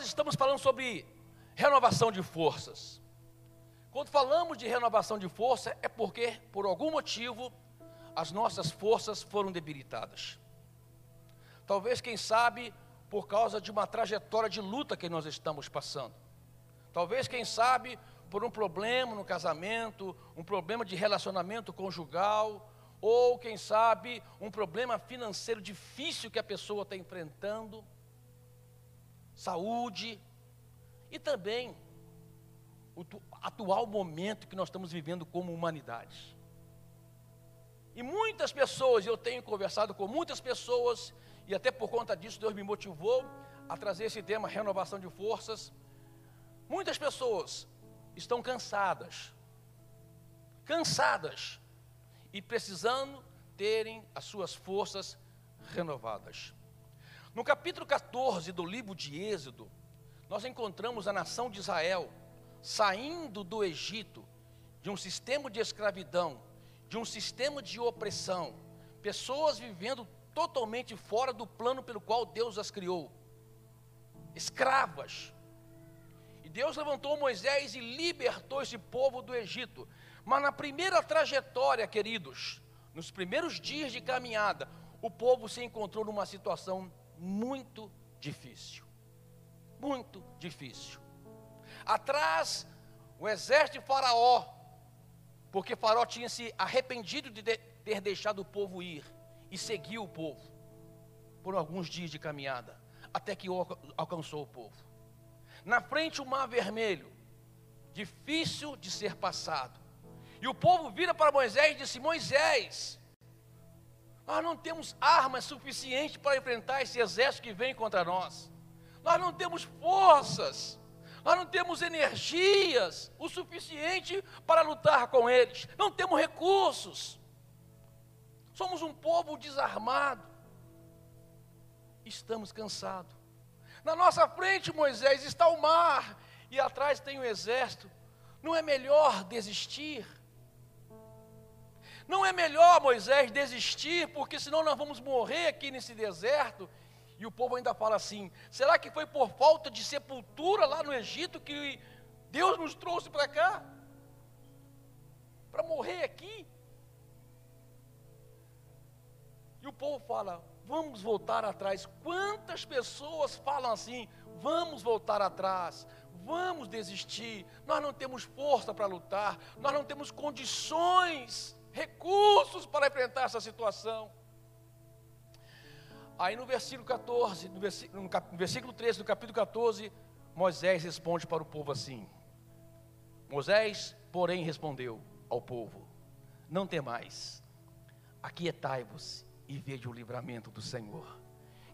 nós estamos falando sobre renovação de forças. Quando falamos de renovação de força, é porque, por algum motivo, as nossas forças foram debilitadas. Talvez, quem sabe, por causa de uma trajetória de luta que nós estamos passando. Talvez, quem sabe, por um problema no casamento, um problema de relacionamento conjugal, ou quem sabe, um problema financeiro difícil que a pessoa está enfrentando, saúde, e também o atual momento que nós estamos vivendo como humanidade. E muitas pessoas, eu tenho conversado com muitas pessoas, e até por conta disso Deus me motivou a trazer esse tema, renovação de forças. Muitas pessoas estão cansadas, cansadas, e precisando terem as suas forças renovadas. No capítulo 14 do livro de Êxodo, nós encontramos a nação de Israel saindo do Egito, de um sistema de escravidão, de um sistema de opressão, pessoas vivendo totalmente fora do plano pelo qual Deus as criou, escravas. E Deus levantou Moisés e libertou esse povo do Egito. Mas na primeira trajetória, queridos, nos primeiros dias de caminhada, o povo se encontrou numa situação muito difícil muito difícil. Atrás, o exército de Faraó, porque Faraó tinha se arrependido de ter deixado o povo ir e seguiu o povo por alguns dias de caminhada, até que alcançou o povo. Na frente, o mar vermelho, difícil de ser passado. E o povo vira para Moisés e disse: Moisés, nós não temos armas suficientes para enfrentar esse exército que vem contra nós nós não temos forças, nós não temos energias o suficiente para lutar com eles, não temos recursos. Somos um povo desarmado, estamos cansados. Na nossa frente, Moisés, está o mar e atrás tem o exército. Não é melhor desistir? Não é melhor, Moisés, desistir, porque senão nós vamos morrer aqui nesse deserto e o povo ainda fala assim: será que foi por falta de sepultura lá no Egito que Deus nos trouxe para cá? Para morrer aqui? E o povo fala: vamos voltar atrás. Quantas pessoas falam assim: vamos voltar atrás, vamos desistir, nós não temos força para lutar, nós não temos condições, recursos para enfrentar essa situação. Aí no versículo 14, no versículo, no versículo 13 do capítulo 14, Moisés responde para o povo assim: Moisés, porém, respondeu ao povo: Não temais, aquietai-vos e veja o livramento do Senhor,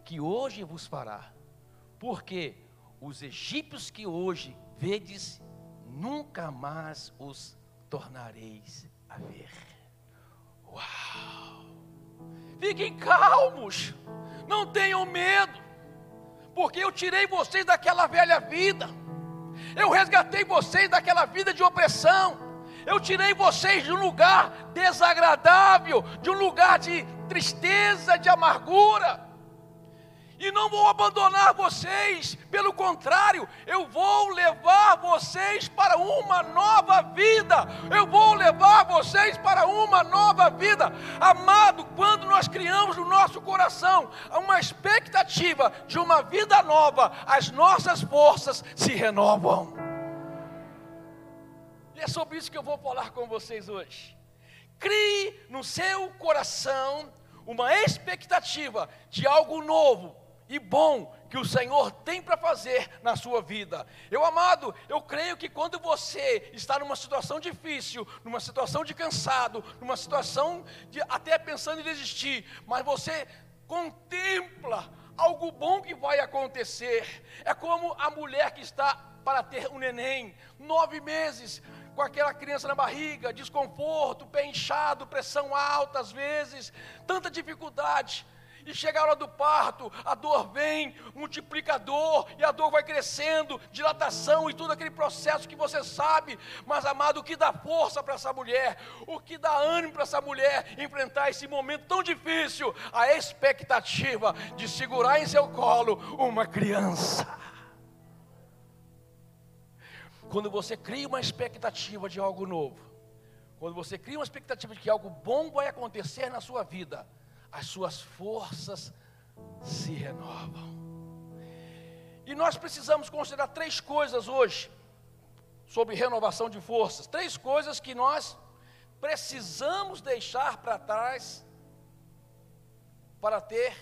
que hoje vos fará, porque os egípcios que hoje vedes, nunca mais os tornareis a ver. Uau! Fiquem calmos. Não tenham medo, porque eu tirei vocês daquela velha vida, eu resgatei vocês daquela vida de opressão, eu tirei vocês de um lugar desagradável, de um lugar de tristeza, de amargura e não vou abandonar vocês, pelo contrário, eu vou levar vocês para uma nova vida. Eu vou levar vocês para uma nova vida. Amado, quando nós criamos no nosso coração uma expectativa de uma vida nova, as nossas forças se renovam. E é sobre isso que eu vou falar com vocês hoje. Crie no seu coração uma expectativa de algo novo, e bom que o Senhor tem para fazer na sua vida. Eu amado, eu creio que quando você está numa situação difícil, numa situação de cansado, numa situação de até pensando em desistir, mas você contempla algo bom que vai acontecer. É como a mulher que está para ter um neném, nove meses, com aquela criança na barriga, desconforto, pé inchado, pressão alta às vezes, tanta dificuldade e chega a hora do parto, a dor vem, multiplicador, e a dor vai crescendo, dilatação e todo aquele processo que você sabe, mas amado, o que dá força para essa mulher, o que dá ânimo para essa mulher enfrentar esse momento tão difícil, a expectativa de segurar em seu colo uma criança. quando você cria uma expectativa de algo novo, quando você cria uma expectativa de que algo bom vai acontecer na sua vida, as suas forças se renovam. E nós precisamos considerar três coisas hoje sobre renovação de forças. Três coisas que nós precisamos deixar para trás para ter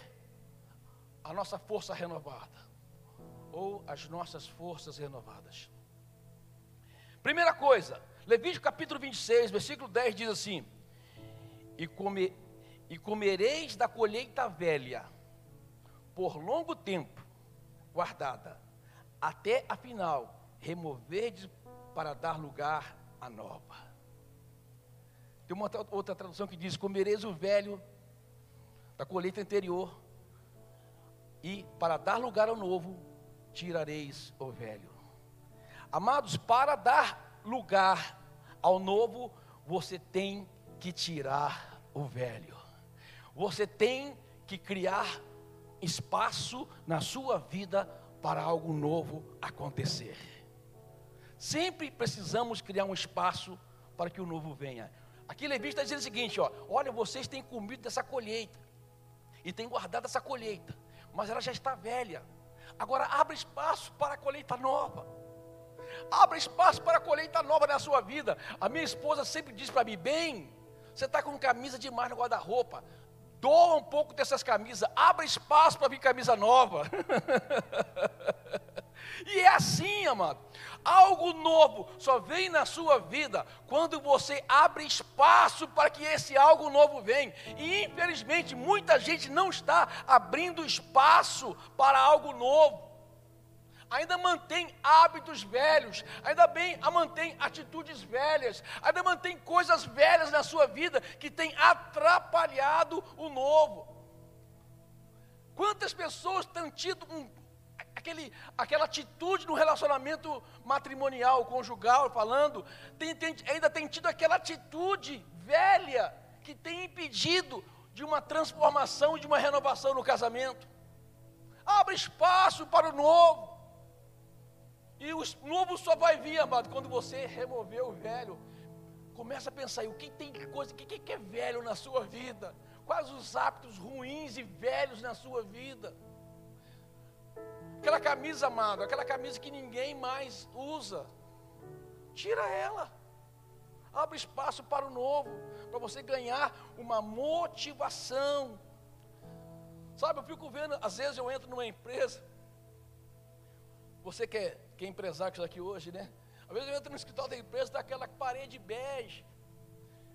a nossa força renovada ou as nossas forças renovadas. Primeira coisa, Levítico capítulo 26, versículo 10 diz assim: E, come, e comereis da colheita velha, por longo tempo guardada, até afinal removerdes para dar lugar à nova. Tem uma outra tradução que diz: Comereis o velho da colheita anterior, e para dar lugar ao novo, tirareis o velho. Amados, para dar lugar ao novo, você tem que tirar o velho. Você tem que criar espaço na sua vida para algo novo acontecer. Sempre precisamos criar um espaço para que o novo venha. Aqui Levi está dizendo o seguinte: ó, olha, vocês têm comido dessa colheita e têm guardado essa colheita, mas ela já está velha. Agora abra espaço para a colheita nova. Abra espaço para a colheita nova na sua vida. A minha esposa sempre diz para mim: bem, você está com camisa demais no guarda-roupa. Doa um pouco dessas camisas, abra espaço para vir camisa nova. e é assim, amado. Algo novo só vem na sua vida quando você abre espaço para que esse algo novo venha. E infelizmente muita gente não está abrindo espaço para algo novo ainda mantém hábitos velhos, ainda bem mantém atitudes velhas, ainda mantém coisas velhas na sua vida que tem atrapalhado o novo. Quantas pessoas têm tido um, aquele, aquela atitude no relacionamento matrimonial, conjugal, falando, tem, tem, ainda tem tido aquela atitude velha que tem impedido de uma transformação, de uma renovação no casamento. Abre espaço para o novo. E o novo só vai vir, amado, quando você remover o velho. Começa a pensar aí, o que tem coisa, o que, que é velho na sua vida? Quais os hábitos ruins e velhos na sua vida? Aquela camisa, amado, aquela camisa que ninguém mais usa. Tira ela. Abre espaço para o novo, para você ganhar uma motivação. Sabe, eu fico vendo, às vezes eu entro numa empresa. Você quer que é empresário aqui hoje, né? Às vezes eu entro no escritório da empresa, está aquela parede bege.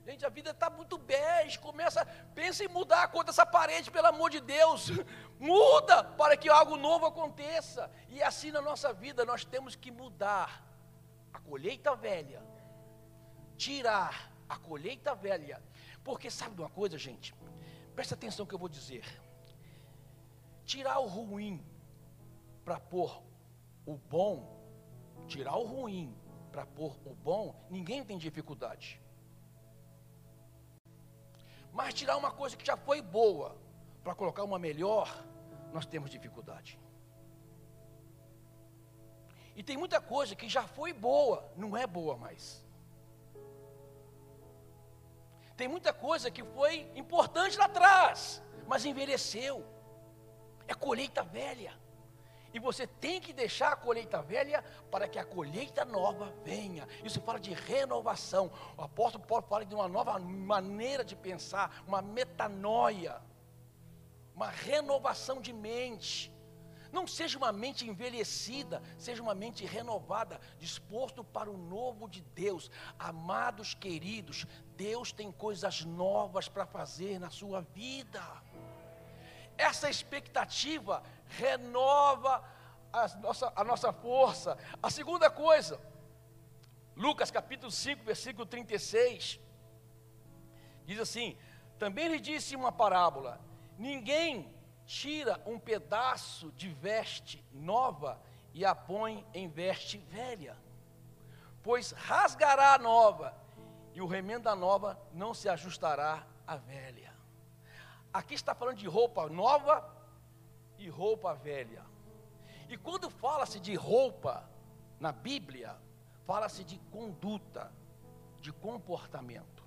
Gente, a vida está muito bege. Começa, pensa em mudar a cor dessa parede, pelo amor de Deus. Muda para que algo novo aconteça. E assim na nossa vida nós temos que mudar a colheita velha, tirar a colheita velha. Porque sabe de uma coisa, gente? Presta atenção que eu vou dizer. Tirar o ruim para pôr o bom tirar o ruim para pôr o bom, ninguém tem dificuldade. Mas tirar uma coisa que já foi boa para colocar uma melhor, nós temos dificuldade. E tem muita coisa que já foi boa, não é boa mais. Tem muita coisa que foi importante lá atrás, mas envelheceu. É colheita velha. E você tem que deixar a colheita velha para que a colheita nova venha. Isso fala de renovação. O apóstolo Paulo fala de uma nova maneira de pensar, uma metanoia, uma renovação de mente. Não seja uma mente envelhecida, seja uma mente renovada, disposto para o novo de Deus. Amados queridos, Deus tem coisas novas para fazer na sua vida. Essa expectativa renova a nossa, a nossa força. A segunda coisa, Lucas capítulo 5, versículo 36, diz assim: Também lhe disse uma parábola: Ninguém tira um pedaço de veste nova e a põe em veste velha, pois rasgará a nova, e o remendo da nova não se ajustará à velha. Aqui está falando de roupa nova e roupa velha. E quando fala-se de roupa na Bíblia, fala-se de conduta, de comportamento.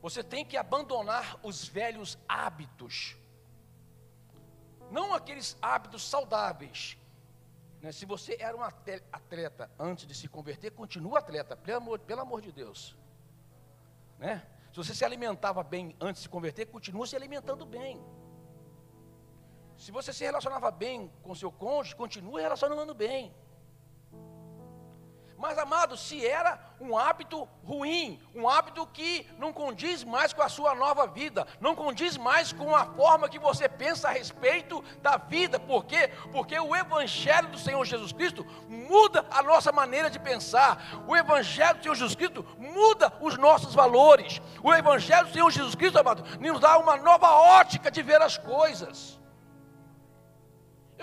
Você tem que abandonar os velhos hábitos, não aqueles hábitos saudáveis. Né? Se você era um atleta antes de se converter, continua atleta, pelo amor, pelo amor de Deus. Né? Se você se alimentava bem antes de se converter, continua se alimentando bem. Se você se relacionava bem com seu cônjuge, continue relacionando bem. Mas, amado, se era um hábito ruim, um hábito que não condiz mais com a sua nova vida, não condiz mais com a forma que você pensa a respeito da vida, por quê? Porque o Evangelho do Senhor Jesus Cristo muda a nossa maneira de pensar, o Evangelho do Senhor Jesus Cristo muda os nossos valores, o Evangelho do Senhor Jesus Cristo, amado, nos dá uma nova ótica de ver as coisas.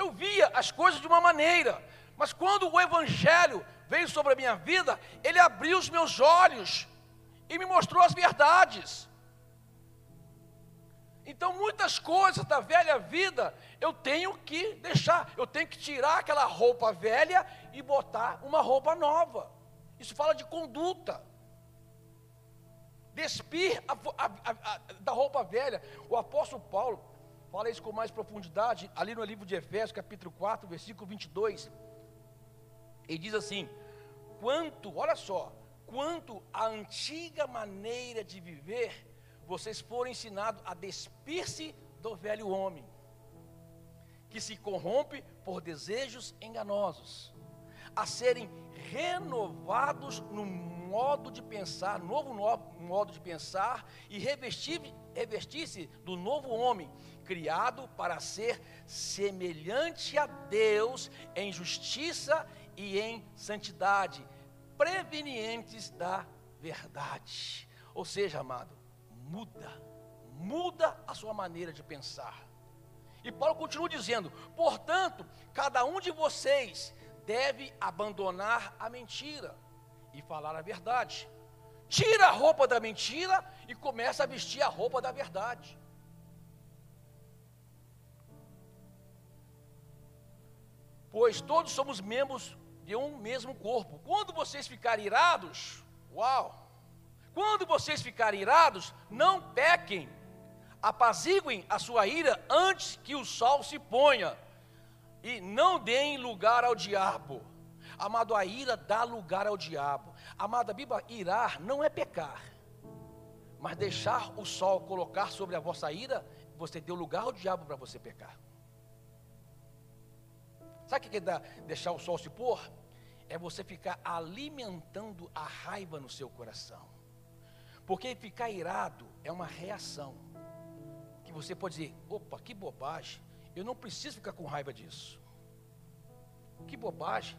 Eu via as coisas de uma maneira, mas quando o Evangelho veio sobre a minha vida, ele abriu os meus olhos e me mostrou as verdades. Então, muitas coisas da velha vida eu tenho que deixar, eu tenho que tirar aquela roupa velha e botar uma roupa nova. Isso fala de conduta. Despir a, a, a, da roupa velha. O apóstolo Paulo fala isso com mais profundidade ali no livro de Efésios, capítulo 4, versículo 22. Ele diz assim: quanto, olha só, quanto a antiga maneira de viver, vocês foram ensinados a despir-se do velho homem, que se corrompe por desejos enganosos, a serem renovados no modo de pensar, novo, novo modo de pensar, e revestir-se do novo homem, criado para ser semelhante a Deus em justiça e em santidade, prevenientes da verdade. Ou seja, amado, muda, muda a sua maneira de pensar. E Paulo continua dizendo: portanto, cada um de vocês deve abandonar a mentira e falar a verdade. Tira a roupa da mentira e começa a vestir a roupa da verdade. Pois todos somos membros de um mesmo corpo. Quando vocês ficarem irados, uau! Quando vocês ficarem irados, não pequem, apaziguem a sua ira antes que o sol se ponha, e não deem lugar ao diabo. Amado, a ira dá lugar ao diabo. Amado, a Bíblia, irar não é pecar, mas deixar o sol colocar sobre a vossa ira, você deu lugar ao diabo para você pecar. Sabe o que é deixar o sol se pôr? É você ficar alimentando a raiva no seu coração. Porque ficar irado é uma reação. Que você pode dizer: opa, que bobagem. Eu não preciso ficar com raiva disso. Que bobagem.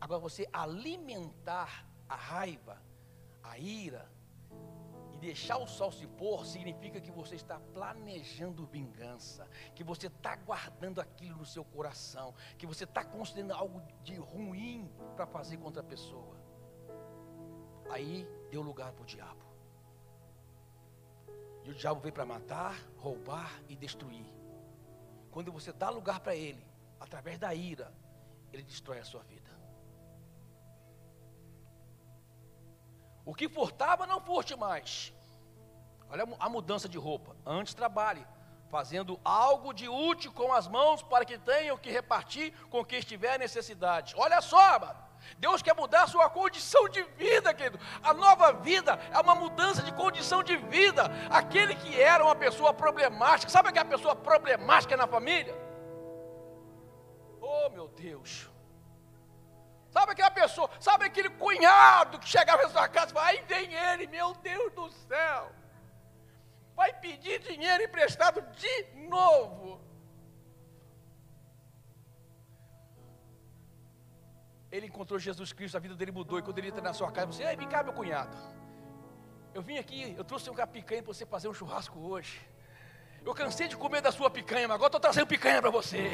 Agora você alimentar a raiva, a ira, e deixar o sol se pôr significa que você está planejando vingança, que você está guardando aquilo no seu coração, que você está considerando algo de ruim para fazer contra a pessoa. Aí deu lugar para o diabo. E o diabo veio para matar, roubar e destruir. Quando você dá lugar para ele, através da ira, ele destrói a sua vida. O que furtava, não furte mais. Olha a mudança de roupa. Antes trabalhe, fazendo algo de útil com as mãos para que tenham que repartir com quem estiver necessidade. Olha só, mano. Deus quer mudar a sua condição de vida, querido. A nova vida é uma mudança de condição de vida. Aquele que era uma pessoa problemática, sabe aquela pessoa problemática na família? Oh, meu Deus. Sabe aquela pessoa, sabe aquele cunhado que chegava na sua casa e falava, aí vem ele, meu Deus do céu. Vai pedir dinheiro emprestado de novo. Ele encontrou Jesus Cristo, a vida dele mudou. E quando ele entra na sua casa, você, ei, vem cá, meu cunhado. Eu vim aqui, eu trouxe uma picanha para você fazer um churrasco hoje. Eu cansei de comer da sua picanha, mas agora estou trazendo picanha para você.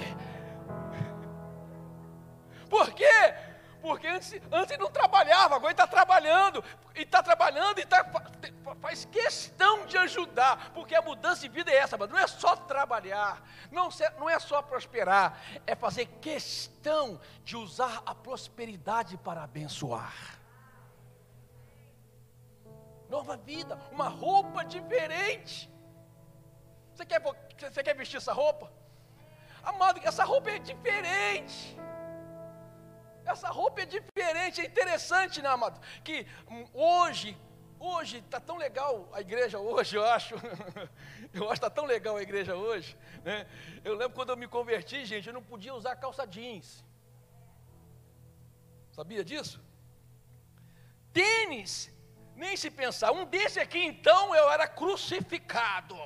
Por quê? Porque antes, antes não trabalhava, agora está trabalhando, e está trabalhando e tá, faz questão de ajudar, porque a mudança de vida é essa, mas não é só trabalhar, não, não é só prosperar, é fazer questão de usar a prosperidade para abençoar. Nova vida, uma roupa diferente. Você quer, você quer vestir essa roupa? Amado, essa roupa é diferente. Essa roupa é diferente, é interessante, né, amado? Que hoje, hoje está tão legal a igreja hoje, eu acho. eu acho que está tão legal a igreja hoje. Né? Eu lembro quando eu me converti, gente, eu não podia usar calça jeans. Sabia disso? Tênis, nem se pensar. Um desse aqui, então, eu era crucificado.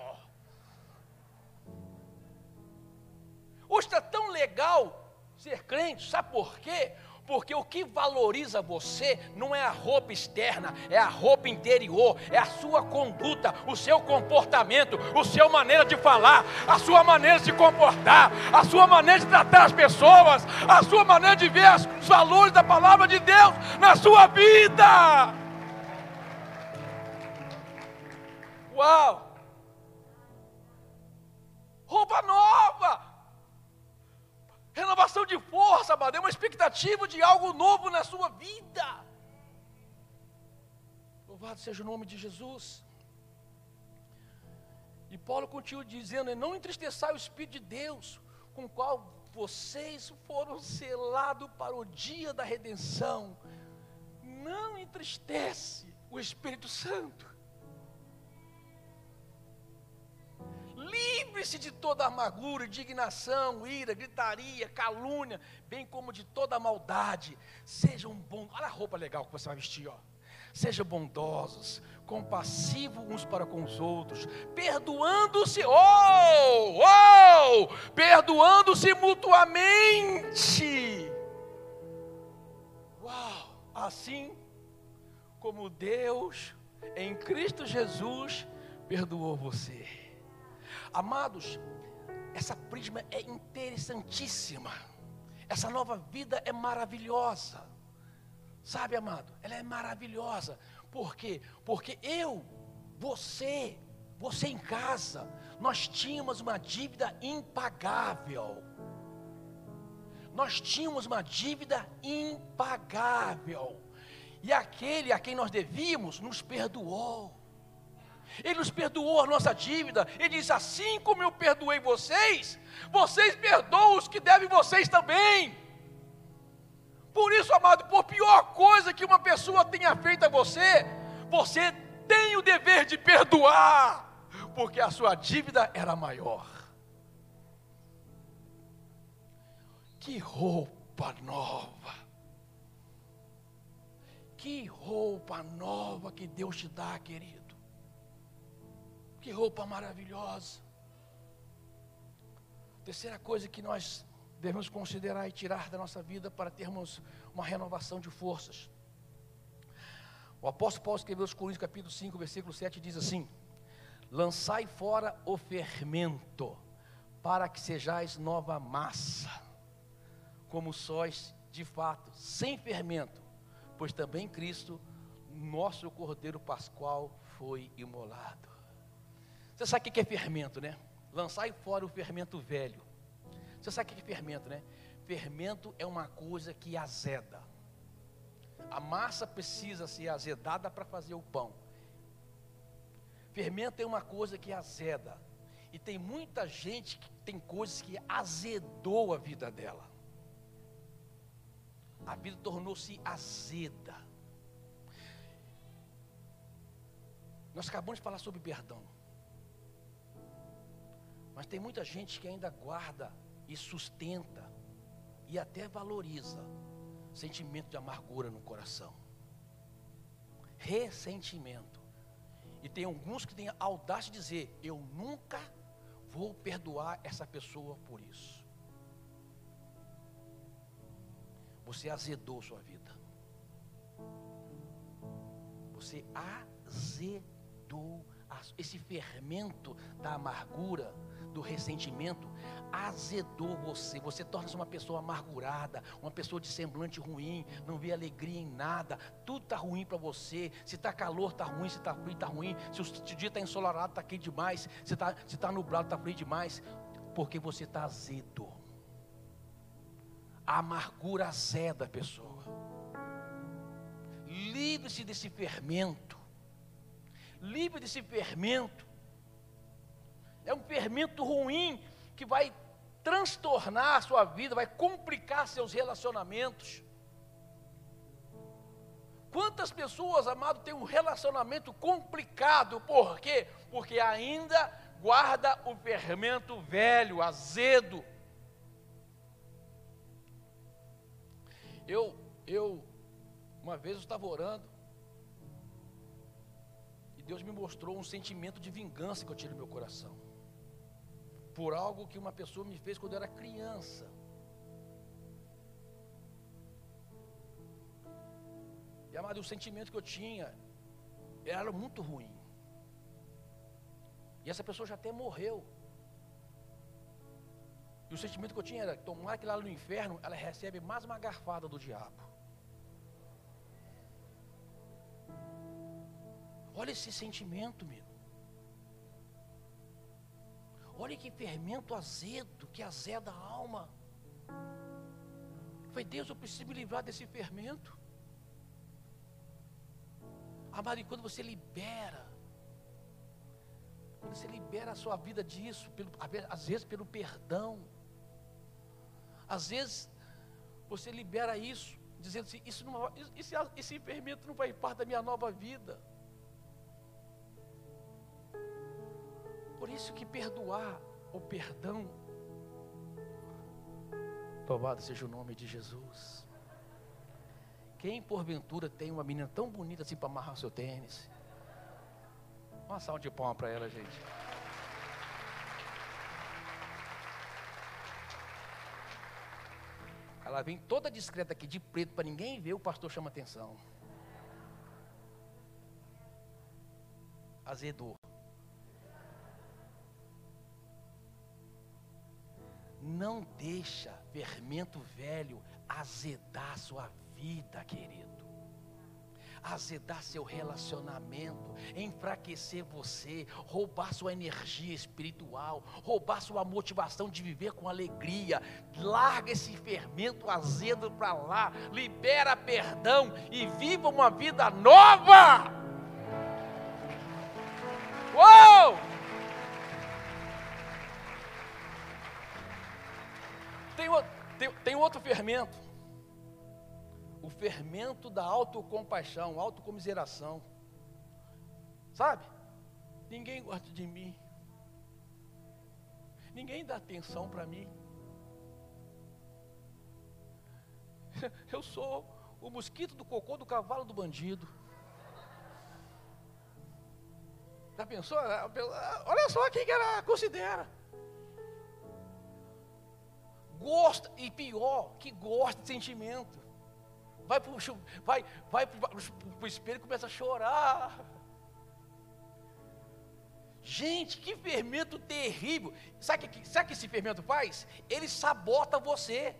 Hoje está tão legal ser crente, sabe por quê? Porque o que valoriza você não é a roupa externa, é a roupa interior, é a sua conduta, o seu comportamento, o seu maneira de falar, a sua maneira de se comportar, a sua maneira de tratar as pessoas, a sua maneira de ver os valores da palavra de Deus na sua vida. Uau! Roupa nova! Renovação de força, amado, é uma expectativa de algo novo na sua vida. Louvado seja o nome de Jesus. E Paulo continua dizendo: Não entristeçai o Espírito de Deus, com o qual vocês foram selados para o dia da redenção. Não entristece o Espírito Santo. Livre-se de toda amargura, indignação, ira, gritaria, calúnia, bem como de toda maldade. Sejam bons. Olha a roupa legal que você vai vestir, ó. Sejam bondosos, compassivos uns para com os outros, perdoando-se, oh, oh, perdoando-se mutuamente. Uau! Assim como Deus em Cristo Jesus perdoou você. Amados, essa prisma é interessantíssima. Essa nova vida é maravilhosa. Sabe, amado? Ela é maravilhosa. Por quê? Porque eu, você, você em casa, nós tínhamos uma dívida impagável. Nós tínhamos uma dívida impagável. E aquele a quem nós devíamos nos perdoou. Ele nos perdoou a nossa dívida. Ele diz: Assim como eu perdoei vocês, vocês perdoam os que devem vocês também. Por isso, amado, por pior coisa que uma pessoa tenha feito a você, você tem o dever de perdoar, porque a sua dívida era maior. Que roupa nova! Que roupa nova que Deus te dá, querido. Que roupa maravilhosa. Terceira coisa que nós devemos considerar e tirar da nossa vida para termos uma renovação de forças. O apóstolo Paulo escreveu aos Coríntios capítulo 5, versículo 7 diz assim: Lançai fora o fermento, para que sejais nova massa, como sóis de fato, sem fermento, pois também Cristo, nosso Cordeiro Pascual, foi imolado. Você sabe o que é fermento, né? Lançar fora o fermento velho. Você sabe o que é fermento, né? Fermento é uma coisa que azeda. A massa precisa ser azedada para fazer o pão. Fermento é uma coisa que azeda. E tem muita gente que tem coisas que azedou a vida dela. A vida tornou-se azeda. Nós acabamos de falar sobre perdão. Mas tem muita gente que ainda guarda e sustenta e até valoriza sentimento de amargura no coração. Ressentimento. E tem alguns que têm a audácia de dizer: Eu nunca vou perdoar essa pessoa por isso. Você azedou sua vida. Você azedou esse fermento da amargura, do ressentimento, azedou você. Você torna-se uma pessoa amargurada, uma pessoa de semblante ruim, não vê alegria em nada. Tudo está ruim para você. Se está calor, está ruim. Se está frio, está ruim. Se o dia está ensolarado, está quente demais. Se está se tá nublado, está frio demais. Porque você está azedo. A amargura azeda a pessoa. Livre-se desse fermento. Livre desse fermento. É um fermento ruim que vai transtornar a sua vida, vai complicar seus relacionamentos. Quantas pessoas, amado, têm um relacionamento complicado, por quê? Porque ainda guarda o fermento velho, azedo. Eu, eu, uma vez eu estava orando, Deus me mostrou um sentimento de vingança que eu tinha no meu coração por algo que uma pessoa me fez quando eu era criança. E amado, o sentimento que eu tinha era muito ruim. E essa pessoa já até morreu. E o sentimento que eu tinha era: tomar que lá no inferno ela recebe mais uma garfada do diabo. Olha esse sentimento, meu. Olha que fermento azedo, que azeda a alma. Foi Deus, eu preciso me livrar desse fermento. Amado, e quando você libera, quando você libera a sua vida disso, pelo, às vezes pelo perdão, às vezes você libera isso, dizendo assim: isso não, esse, esse fermento não vai parte da minha nova vida. Por isso que perdoar o perdão, louvado seja o nome de Jesus. Quem porventura tem uma menina tão bonita assim para amarrar seu tênis? Uma salva de palma para ela, gente. Ela vem toda discreta aqui de preto para ninguém ver, o pastor chama atenção. Azedou. Não deixa fermento velho azedar sua vida, querido. Azedar seu relacionamento, enfraquecer você, roubar sua energia espiritual, roubar sua motivação de viver com alegria. Larga esse fermento azedo para lá, libera perdão e viva uma vida nova. Fermento. O fermento da autocompaixão, autocomiseração. Sabe? Ninguém gosta de mim. Ninguém dá atenção para mim. Eu sou o mosquito do cocô do cavalo do bandido. Já pensou? Olha só quem que ela considera gosta, e pior, que gosta de sentimento. Vai para vai, vai o espelho e começa a chorar. Gente, que fermento terrível. Sabe o que, sabe que esse fermento faz? Ele sabota você.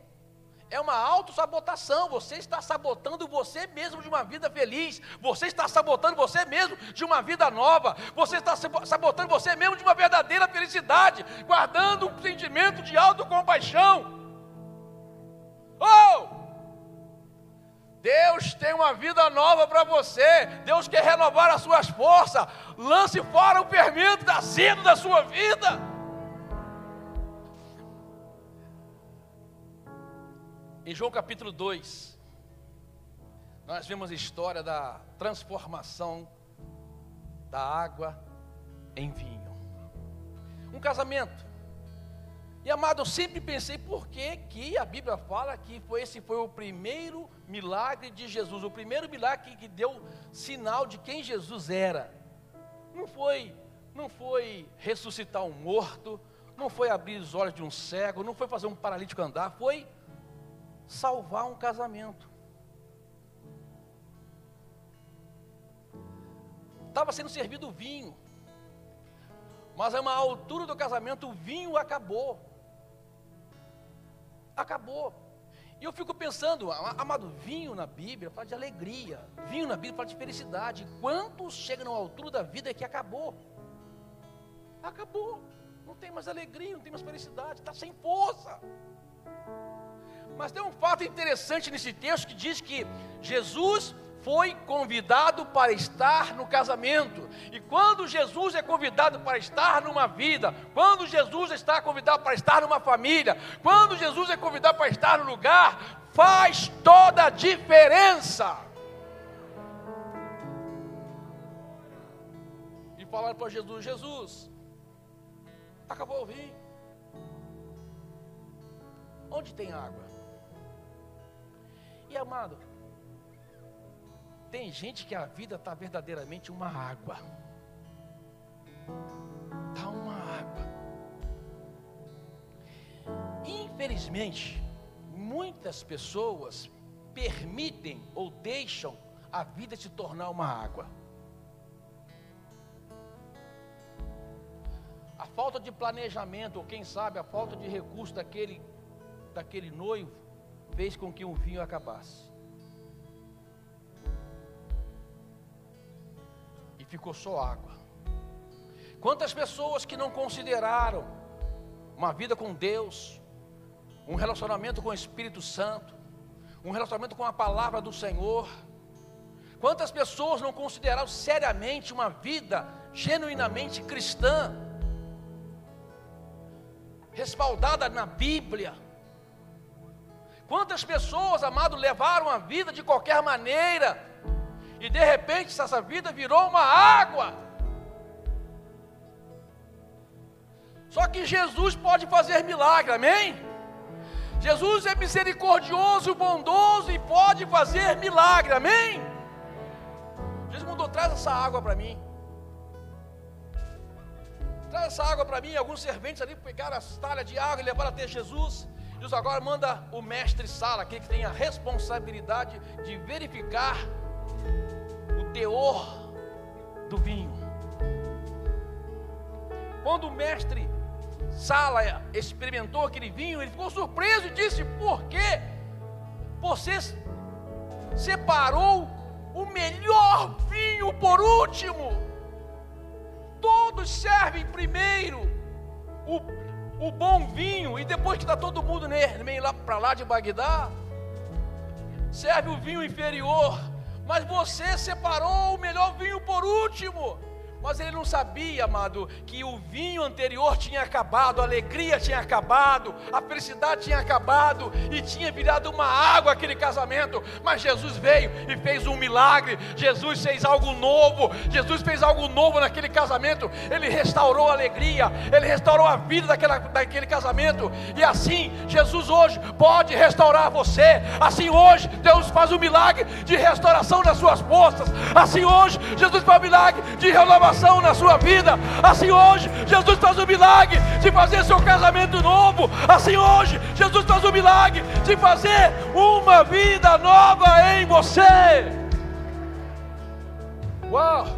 É uma autossabotação. Você está sabotando você mesmo de uma vida feliz. Você está sabotando você mesmo de uma vida nova. Você está sabotando você mesmo de uma verdadeira felicidade. Guardando um sentimento de autocompaixão. Oh! Deus tem uma vida nova para você. Deus quer renovar as suas forças. Lance fora o fermento da cedo da sua vida. Em João capítulo 2, nós vemos a história da transformação da água em vinho. Um casamento. E amado, eu sempre pensei por que, que a Bíblia fala que foi, esse foi o primeiro milagre de Jesus, o primeiro milagre que, deu sinal de quem Jesus era. Não foi, não foi ressuscitar um morto, não foi abrir os olhos de um cego, não foi fazer um paralítico andar, foi salvar um casamento. Estava sendo servido vinho. Mas a uma altura do casamento o vinho acabou. Acabou. E eu fico pensando, amado, vinho na Bíblia fala de alegria, vinho na Bíblia fala de felicidade. Quantos chegam na altura da vida que acabou? Acabou. Não tem mais alegria, não tem mais felicidade, está sem força. Mas tem um fato interessante nesse texto que diz que Jesus foi convidado para estar no casamento. E quando Jesus é convidado para estar numa vida, quando Jesus está convidado para estar numa família, quando Jesus é convidado para estar no lugar, faz toda a diferença. E falaram para Jesus: Jesus, acabou o vinho. Onde tem água? E amado, tem gente que a vida está verdadeiramente uma água. Está uma água. Infelizmente, muitas pessoas permitem ou deixam a vida se tornar uma água. A falta de planejamento, ou quem sabe a falta de recurso daquele, daquele noivo, fez com que o vinho acabasse. ficou só água. Quantas pessoas que não consideraram uma vida com Deus, um relacionamento com o Espírito Santo, um relacionamento com a palavra do Senhor. Quantas pessoas não consideraram seriamente uma vida genuinamente cristã, respaldada na Bíblia? Quantas pessoas, amado, levaram a vida de qualquer maneira, e de repente essa vida virou uma água. Só que Jesus pode fazer milagre, amém? Jesus é misericordioso, bondoso e pode fazer milagre, amém? Jesus mandou, traz essa água para mim. Traz essa água para mim. Alguns serventes ali pegaram as talhas de água e levaram até Jesus. Jesus agora manda o mestre Sala, aquele que tem a responsabilidade de verificar teor do vinho. Quando o mestre Sala experimentou aquele vinho, ele ficou surpreso e disse: Por que você separou o melhor vinho por último? Todos servem primeiro o, o bom vinho, e depois que está todo mundo meio lá para lá de Bagdá, serve o vinho inferior mas você separou o melhor vinho por último. Mas ele não sabia, amado, que o vinho anterior tinha acabado, a alegria tinha acabado, a felicidade tinha acabado e tinha virado uma água aquele casamento. Mas Jesus veio e fez um milagre. Jesus fez algo novo. Jesus fez algo novo naquele casamento. Ele restaurou a alegria, ele restaurou a vida daquela, daquele casamento. E assim, Jesus hoje pode restaurar você. Assim, hoje, Deus faz um milagre de restauração das suas forças. Assim, hoje, Jesus faz um milagre de renovação na sua vida. Assim hoje, Jesus faz o milagre de fazer seu casamento novo. Assim hoje, Jesus faz o milagre de fazer uma vida nova em você. Uau!